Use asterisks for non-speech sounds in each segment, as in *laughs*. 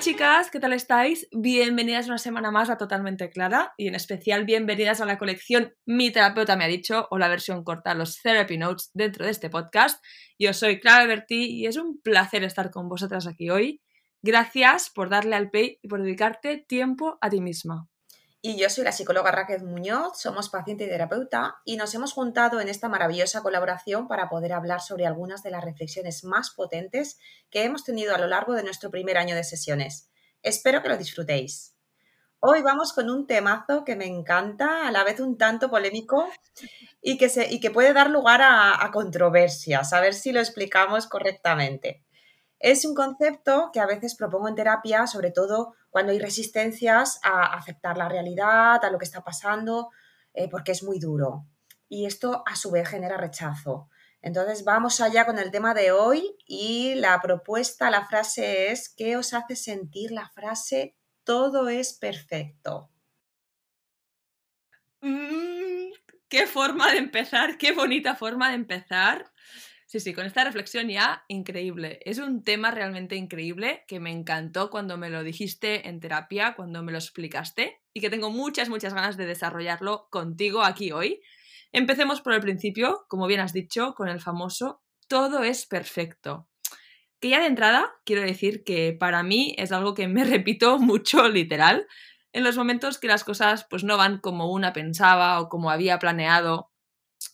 Chicas, ¿qué tal estáis? Bienvenidas una semana más a Totalmente Clara y en especial bienvenidas a la colección Mi terapeuta me ha dicho o la versión corta, los Therapy Notes dentro de este podcast. Yo soy Clara Berti y es un placer estar con vosotras aquí hoy. Gracias por darle al pay y por dedicarte tiempo a ti misma. Y yo soy la psicóloga Raquel Muñoz, somos paciente y terapeuta y nos hemos juntado en esta maravillosa colaboración para poder hablar sobre algunas de las reflexiones más potentes que hemos tenido a lo largo de nuestro primer año de sesiones. Espero que lo disfrutéis. Hoy vamos con un temazo que me encanta, a la vez un tanto polémico y que, se, y que puede dar lugar a, a controversias, a ver si lo explicamos correctamente. Es un concepto que a veces propongo en terapia, sobre todo cuando hay resistencias a aceptar la realidad, a lo que está pasando, eh, porque es muy duro. Y esto a su vez genera rechazo. Entonces vamos allá con el tema de hoy y la propuesta, la frase es, ¿qué os hace sentir la frase todo es perfecto? Mm, qué forma de empezar, qué bonita forma de empezar. Sí, sí, con esta reflexión ya increíble. Es un tema realmente increíble que me encantó cuando me lo dijiste en terapia, cuando me lo explicaste y que tengo muchas, muchas ganas de desarrollarlo contigo aquí hoy. Empecemos por el principio, como bien has dicho, con el famoso todo es perfecto. Que ya de entrada quiero decir que para mí es algo que me *laughs* repito mucho literal en los momentos que las cosas pues no van como una pensaba o como había planeado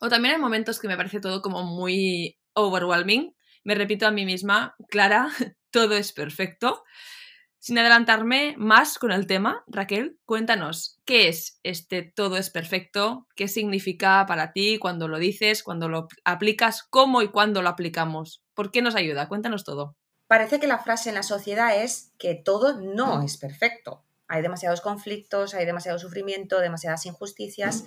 o también en momentos que me parece todo como muy overwhelming. Me repito a mí misma, Clara, *laughs* todo es perfecto. Sin adelantarme más con el tema, Raquel, cuéntanos, ¿qué es este todo es perfecto? ¿Qué significa para ti cuando lo dices, cuando lo aplicas, cómo y cuándo lo aplicamos? ¿Por qué nos ayuda? Cuéntanos todo. Parece que la frase en la sociedad es que todo no es perfecto. Hay demasiados conflictos, hay demasiado sufrimiento, demasiadas injusticias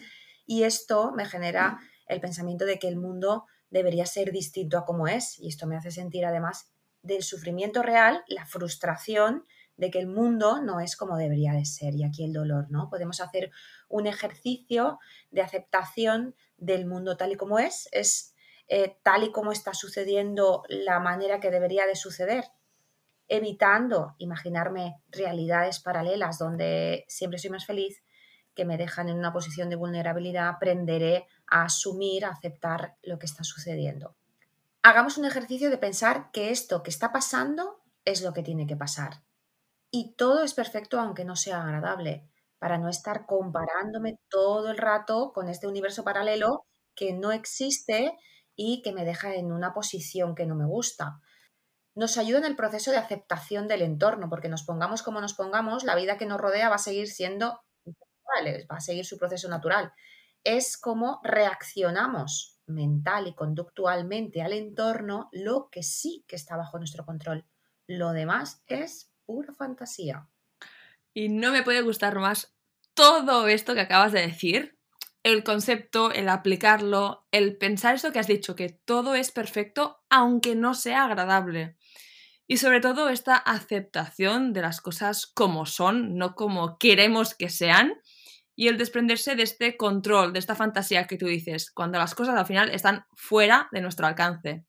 y esto me genera el pensamiento de que el mundo debería ser distinto a como es. Y esto me hace sentir además del sufrimiento real, la frustración de que el mundo no es como debería de ser y aquí el dolor, ¿no? Podemos hacer un ejercicio de aceptación del mundo tal y como es, es eh, tal y como está sucediendo la manera que debería de suceder, evitando imaginarme realidades paralelas donde siempre soy más feliz, que me dejan en una posición de vulnerabilidad, aprenderé asumir, aceptar lo que está sucediendo. Hagamos un ejercicio de pensar que esto que está pasando es lo que tiene que pasar. Y todo es perfecto aunque no sea agradable, para no estar comparándome todo el rato con este universo paralelo que no existe y que me deja en una posición que no me gusta. Nos ayuda en el proceso de aceptación del entorno, porque nos pongamos como nos pongamos, la vida que nos rodea va a seguir siendo va a seguir su proceso natural. Es como reaccionamos mental y conductualmente al entorno lo que sí que está bajo nuestro control. Lo demás es pura fantasía. Y no me puede gustar más todo esto que acabas de decir, el concepto, el aplicarlo, el pensar eso que has dicho, que todo es perfecto aunque no sea agradable. Y sobre todo esta aceptación de las cosas como son, no como queremos que sean, y el desprenderse de este control, de esta fantasía que tú dices, cuando las cosas al final están fuera de nuestro alcance.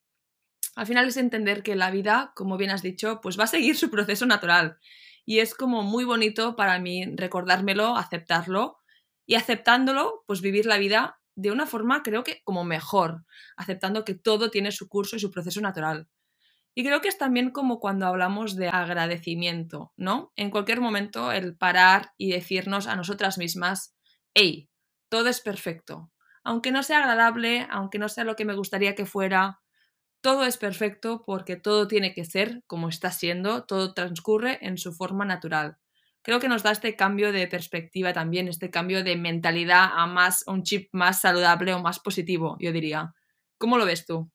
Al final es entender que la vida, como bien has dicho, pues va a seguir su proceso natural. Y es como muy bonito para mí recordármelo, aceptarlo y aceptándolo, pues vivir la vida de una forma creo que como mejor, aceptando que todo tiene su curso y su proceso natural. Y creo que es también como cuando hablamos de agradecimiento, ¿no? En cualquier momento el parar y decirnos a nosotras mismas, hey, todo es perfecto. Aunque no sea agradable, aunque no sea lo que me gustaría que fuera, todo es perfecto porque todo tiene que ser como está siendo, todo transcurre en su forma natural. Creo que nos da este cambio de perspectiva también, este cambio de mentalidad a más un chip más saludable o más positivo, yo diría. ¿Cómo lo ves tú?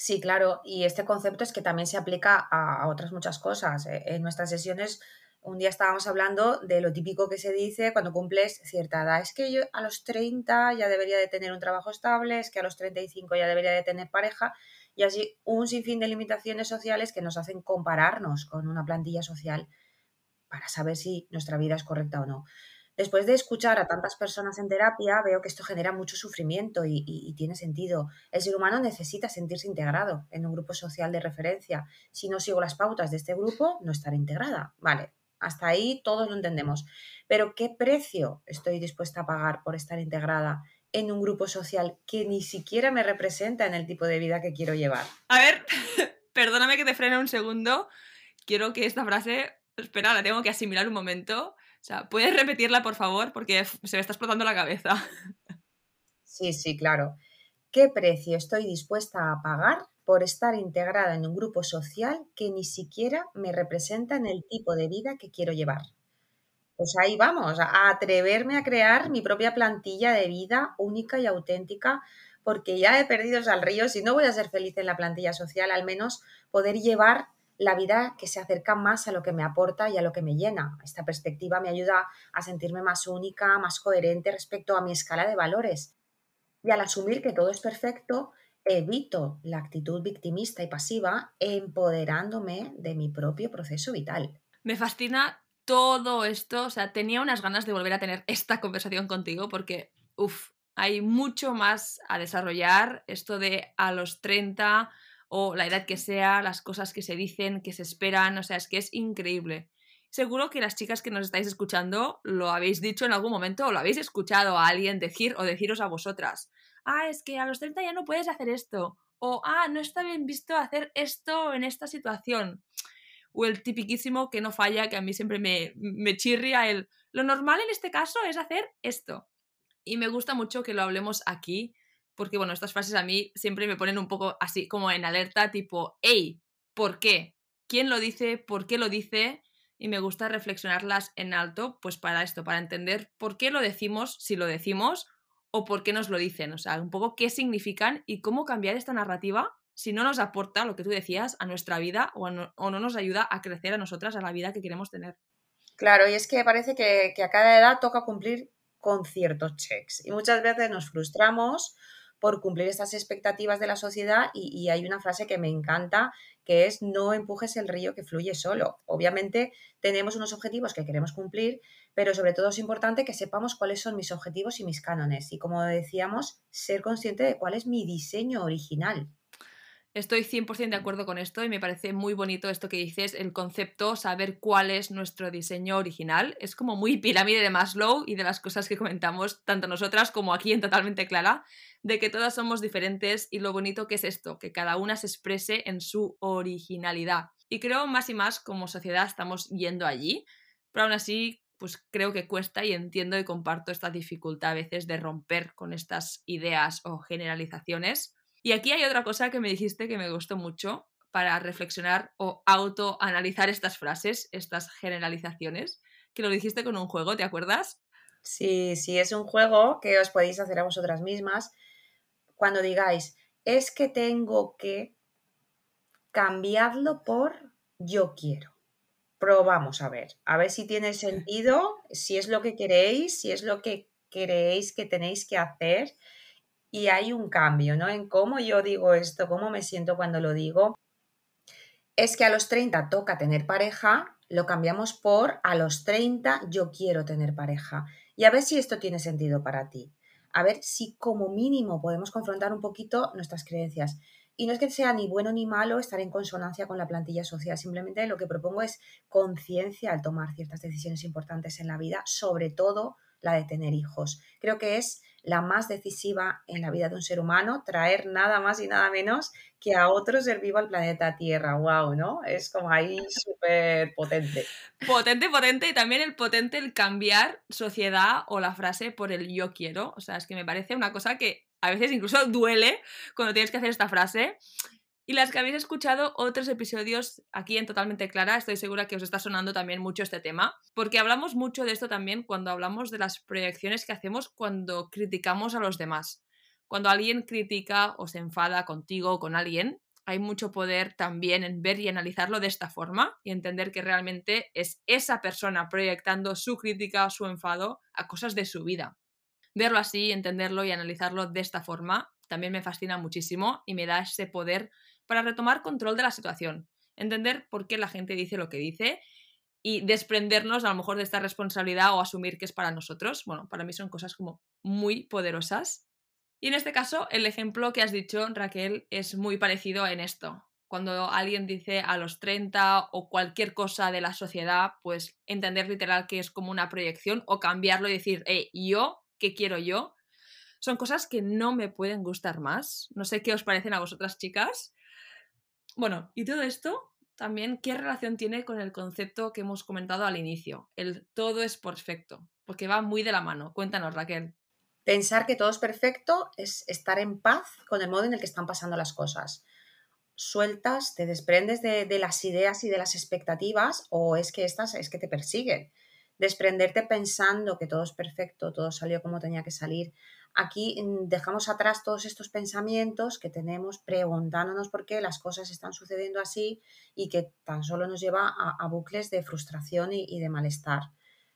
Sí, claro, y este concepto es que también se aplica a, otras muchas cosas. Eh, en nuestras sesiones, un día estábamos hablando de lo típico que se dice cuando cumples cierta edad. Es que yo a los 30 ya debería de tener un trabajo estable, es que a los 35 ya debería de tener pareja, y así un sinfín de limitaciones sociales que nos hacen compararnos con una plantilla social para saber si nuestra vida es correcta o no. Después de escuchar a tantas personas en terapia, veo que esto genera mucho sufrimiento y, tiene sentido. El ser humano necesita sentirse integrado en un grupo social de referencia. Si no sigo las pautas de este grupo, no estaré integrada. Vale, hasta ahí todos lo entendemos. Pero ¿qué precio estoy dispuesta a pagar por estar integrada en un grupo social que ni siquiera me representa en el tipo de vida que quiero llevar? A ver, *laughs* perdóname que te frene un segundo. Quiero que esta frase, espera, la tengo que asimilar un momento. O sea, ¿puedes repetirla, por favor? Porque se me está explotando la cabeza. Sí, sí, claro. ¿Qué precio estoy dispuesta a pagar por estar integrada en un grupo social que ni siquiera me representa en el tipo de vida que quiero llevar? Pues ahí vamos, a atreverme a crear mi propia plantilla de vida única y auténtica, porque ya he perdido al río. Si no voy a ser feliz en la plantilla social, al menos poder llevar la vida que se acerca más a lo que me aporta y a lo que me llena. Esta perspectiva me ayuda a sentirme más única, más coherente respecto a mi escala de valores. Y al asumir que todo es perfecto, evito la actitud victimista y pasiva, empoderándome de mi propio proceso vital. Me fascina todo esto, o sea, tenía unas ganas de volver a tener esta conversación contigo porque, uff, hay mucho más a desarrollar. Esto de a los 30 o la edad que sea, las cosas que se dicen, que se esperan, o sea, es que es increíble. Seguro que las chicas que nos estáis escuchando lo habéis dicho en algún momento o lo habéis escuchado a alguien decir o deciros a vosotras. Ah, es que a los 30 ya no puedes hacer esto. O, ah, no está bien visto hacer esto en esta situación. O el tipiquísimo que no falla, que a mí siempre me, me chirria el, lo normal en este caso es hacer esto. Y me gusta mucho que lo hablemos aquí, porque bueno, estas frases a mí siempre me ponen un poco así como en alerta, tipo, hey, ¿por qué? ¿Quién lo dice? ¿Por qué lo dice? Y me gusta reflexionarlas en alto, pues para esto, para entender por qué lo decimos, si lo decimos, o por qué nos lo dicen, o sea, un poco qué significan y cómo cambiar esta narrativa si no nos aporta lo que tú decías a nuestra vida o, no, nos ayuda a crecer a nosotras, a la vida que queremos tener. Claro, y es que parece que, que a cada edad toca cumplir con ciertos checks y muchas veces nos frustramos por cumplir estas expectativas de la sociedad y, hay una frase que me encanta que es no empujes el río que fluye solo. Obviamente tenemos unos objetivos que queremos cumplir, pero sobre todo es importante que sepamos cuáles son mis objetivos y mis cánones y como decíamos, ser consciente de cuál es mi diseño original. Estoy 100% de acuerdo con esto y me parece muy bonito esto que dices, el concepto, saber cuál es nuestro diseño original. Es como muy *laughs* pirámide de Maslow y de las cosas que comentamos tanto nosotras como aquí en Totalmente Clara, de que todas somos diferentes y lo bonito que es esto, que cada una se exprese en su originalidad. Y creo más y más como sociedad estamos yendo allí, pero aún así pues creo que cuesta y entiendo y comparto esta dificultad a veces de romper con estas ideas o generalizaciones y aquí hay otra cosa que me dijiste que me gustó mucho para reflexionar o autoanalizar estas frases, estas generalizaciones, que lo dijiste con un juego, ¿te acuerdas? Sí, sí, es un juego que os podéis hacer a vosotras mismas cuando digáis, es que tengo que cambiarlo por yo quiero. Probamos a ver, a ver si tiene *laughs* sentido, si es lo que queréis, si es lo que creéis que tenéis que hacer y hay un cambio, ¿no? En cómo yo digo esto, cómo me siento cuando lo digo. Es que a los 30 toca tener pareja, lo cambiamos por a los 30 yo quiero tener pareja. Y a ver si esto tiene sentido para ti. A ver si como mínimo podemos confrontar un poquito nuestras creencias. Y no es que sea ni bueno ni malo estar en consonancia con la plantilla social, simplemente lo que propongo es conciencia al tomar ciertas decisiones importantes en la vida, sobre todo la de tener hijos. Creo que es la más decisiva en la vida de un ser humano, traer nada más y nada menos que a otro ser vivo al planeta Tierra. ¡Wow! ¿No? Es como ahí *laughs* súper potente. Potente, potente y también el potente el cambiar sociedad o la frase por el yo quiero. O sea, es que me parece una cosa que a veces incluso duele cuando tienes que hacer esta frase y las que habéis escuchado otros episodios aquí en Totalmente Clara, estoy segura que os está sonando también mucho este tema, porque hablamos mucho de esto también cuando hablamos de las proyecciones que hacemos cuando criticamos a los demás. Cuando alguien critica o se enfada contigo o con alguien, hay mucho poder también en ver y analizarlo de esta forma y entender que realmente es esa persona proyectando su crítica su enfado a cosas de su vida. Verlo así, entenderlo y analizarlo de esta forma también me fascina muchísimo y me da ese poder para retomar control de la situación, entender por qué la gente dice lo que dice y desprendernos a lo mejor de esta responsabilidad o asumir que es para nosotros. Bueno, para mí son cosas como muy poderosas. Y en este caso, el ejemplo que has dicho, Raquel, es muy parecido en esto. Cuando alguien dice a los 30 o cualquier cosa de la sociedad, pues entender literal que es como una proyección o cambiarlo y decir, hey, yo, ¿qué quiero yo? Son cosas que no me pueden gustar más. No sé qué os parecen a vosotras, chicas. Bueno, y todo esto también, ¿qué relación tiene con el concepto que hemos comentado al inicio? El todo es perfecto, porque va muy de la mano. Cuéntanos, Raquel. Pensar que todo es perfecto es estar en paz con el modo en el que están pasando las cosas. Sueltas, te desprendes de, de las ideas y de las expectativas o es que estas es que te persiguen. Desprenderte pensando que todo es perfecto, todo salió como tenía que salir. Aquí mm, dejamos atrás todos estos pensamientos que tenemos preguntándonos por qué las cosas están sucediendo así y que tan solo nos lleva a, bucles de frustración y, de malestar.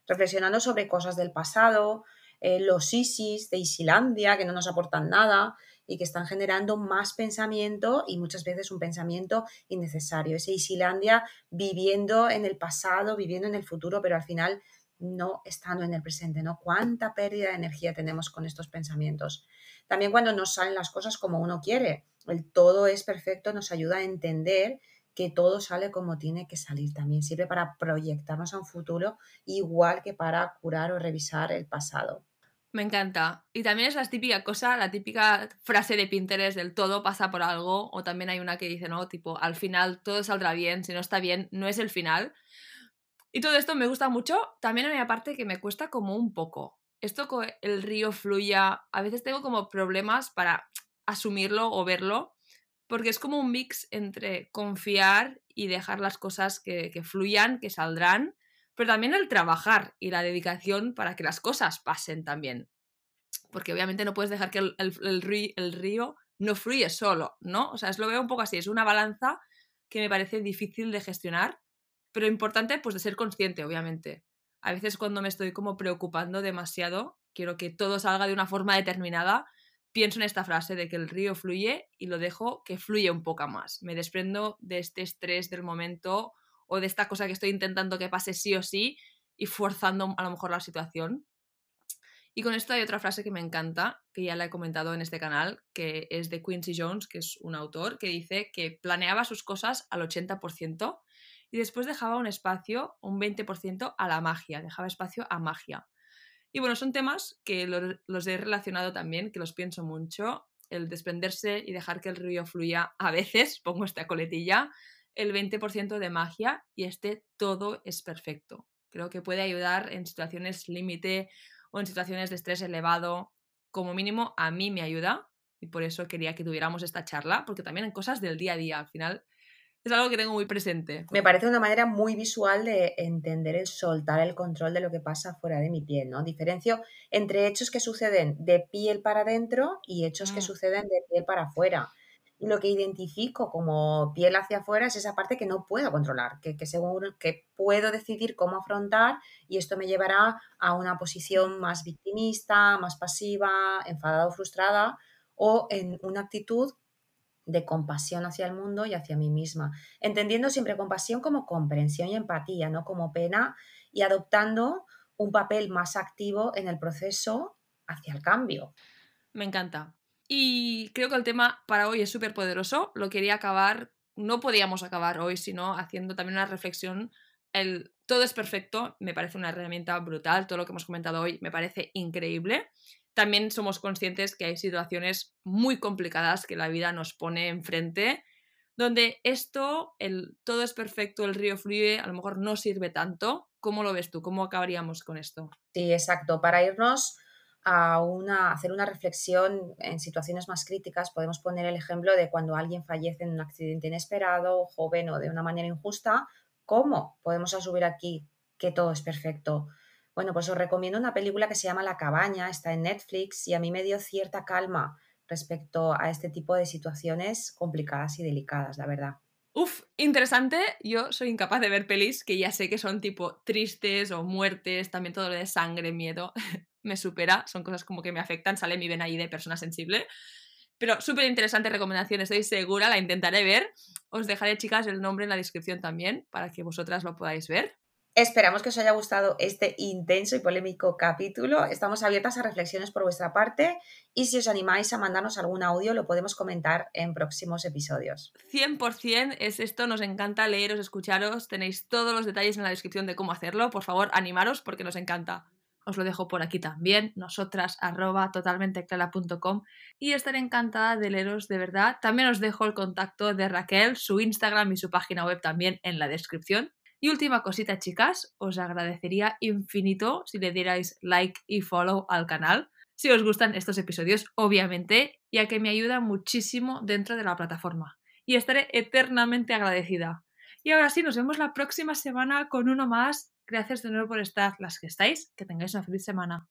Reflexionando sobre cosas del pasado, eh, los ISIS de Isilandia, que no nos aportan nada y que están generando más pensamiento y muchas veces un pensamiento innecesario. Ese Isilandia viviendo en el pasado, viviendo en el futuro, pero al final no estando en el presente, ¿no? Cuánta pérdida de energía tenemos con estos pensamientos. También cuando nos salen las cosas como uno quiere, el todo es perfecto nos ayuda a entender que todo sale como tiene que salir también. Sirve para proyectarnos a un futuro igual que para curar o revisar el pasado. Me encanta. Y también es la típica cosa, la típica frase de Pinterest del todo pasa por algo. O también hay una que dice, ¿no? Tipo, al final todo saldrá bien, si no está bien, no es el final. Y todo esto me gusta mucho. También hay una parte que me cuesta como un poco. Esto con el río fluya, a veces tengo como problemas para asumirlo o verlo, porque es como un mix entre confiar y dejar las cosas que, que fluyan, que saldrán, pero también el trabajar y la dedicación para que las cosas pasen también. Porque obviamente no puedes dejar que el, río, no fluye solo, ¿no? O sea, es lo veo un poco así, es una balanza que me parece difícil de gestionar, pero importante pues de ser consciente, obviamente. A veces cuando me estoy como preocupando demasiado, quiero que todo salga de una forma determinada, pienso en esta frase de que el río fluye y lo dejo que fluya un poco más. Me desprendo de este estrés del momento o de esta cosa que estoy intentando que pase sí o sí y forzando a lo mejor la situación. Y con esto hay otra frase que me encanta, que ya la he comentado en este canal, que es de Quincy Jones, que es un autor, que dice que planeaba sus cosas al 80% y después dejaba un espacio, un 20% a la magia, dejaba espacio a magia. Y bueno, son temas que los he relacionado también, que los pienso mucho, el desprenderse y dejar que el río fluya a veces, *laughs* pongo esta coletilla, el 20% de magia y este todo es perfecto. Creo que puede ayudar en situaciones límite o en situaciones de estrés elevado. Como mínimo, a mí me ayuda y por eso quería que tuviéramos esta charla, porque también en cosas del día a día, al final es algo que tengo muy presente. Me parece una manera muy visual de entender el soltar el control de lo que pasa fuera de mi piel, ¿no? Diferencio entre hechos que suceden de piel para adentro y hechos que mm. suceden de piel para afuera lo que identifico como piel hacia afuera es esa parte que no puedo controlar, que, que seguro que puedo decidir cómo afrontar y esto me llevará a una posición más victimista, más pasiva, enfadada o frustrada o en una actitud de compasión hacia el mundo y hacia mí misma, entendiendo siempre compasión como comprensión y empatía, no como pena y adoptando un papel más activo en el proceso hacia el cambio. Me encanta. Y creo que el tema para hoy es súper poderoso. Lo quería acabar, no podíamos acabar hoy, sino haciendo también una reflexión. El todo es perfecto, me parece una herramienta brutal. Todo lo que hemos comentado hoy me parece increíble. También somos conscientes que hay situaciones muy complicadas que la vida nos pone enfrente, donde esto, el todo es perfecto, el río fluye, a lo mejor no sirve tanto. ¿Cómo lo ves tú? ¿Cómo acabaríamos con esto? Sí, exacto. Para irnos a una, hacer una reflexión en situaciones más críticas, podemos poner el ejemplo de cuando alguien fallece en un accidente inesperado, joven o de una manera injusta, ¿cómo podemos asumir aquí que todo es perfecto? Bueno, pues os recomiendo una película que se llama La cabaña, está en Netflix y a mí me dio cierta calma respecto a este tipo de situaciones complicadas y delicadas, la verdad. Uf, interesante. Yo soy incapaz de ver pelis que ya sé que son tipo tristes o muertes, también todo lo de sangre, miedo. *laughs* me supera, son cosas como que me afectan, sale mi vena ahí de persona sensible. Pero súper interesante recomendación, estoy segura, la intentaré ver. Os dejaré, chicas, el nombre en la descripción también para que vosotras lo podáis ver. Esperamos que os haya gustado este intenso y polémico capítulo. Estamos abiertas a reflexiones por vuestra parte y si os animáis a mandarnos algún audio lo podemos comentar en próximos episodios. 100% es esto, nos encanta leeros, escucharos, tenéis todos los detalles en la descripción de cómo hacerlo, por favor animaros porque nos encanta. Os lo dejo por aquí también, nosotras arroba totalmenteclara.com y estaré encantada de leeros de verdad. También os dejo el contacto de Raquel, su Instagram y su página web también en la descripción. Y última cosita, chicas, os agradecería infinito si le dierais like y follow al canal, si os gustan estos episodios, obviamente, ya que me ayuda muchísimo dentro de la plataforma. Y estaré eternamente agradecida. Y ahora sí, nos vemos la próxima semana con uno más. Gracias de nuevo por estar las que estáis. Que tengáis una feliz semana.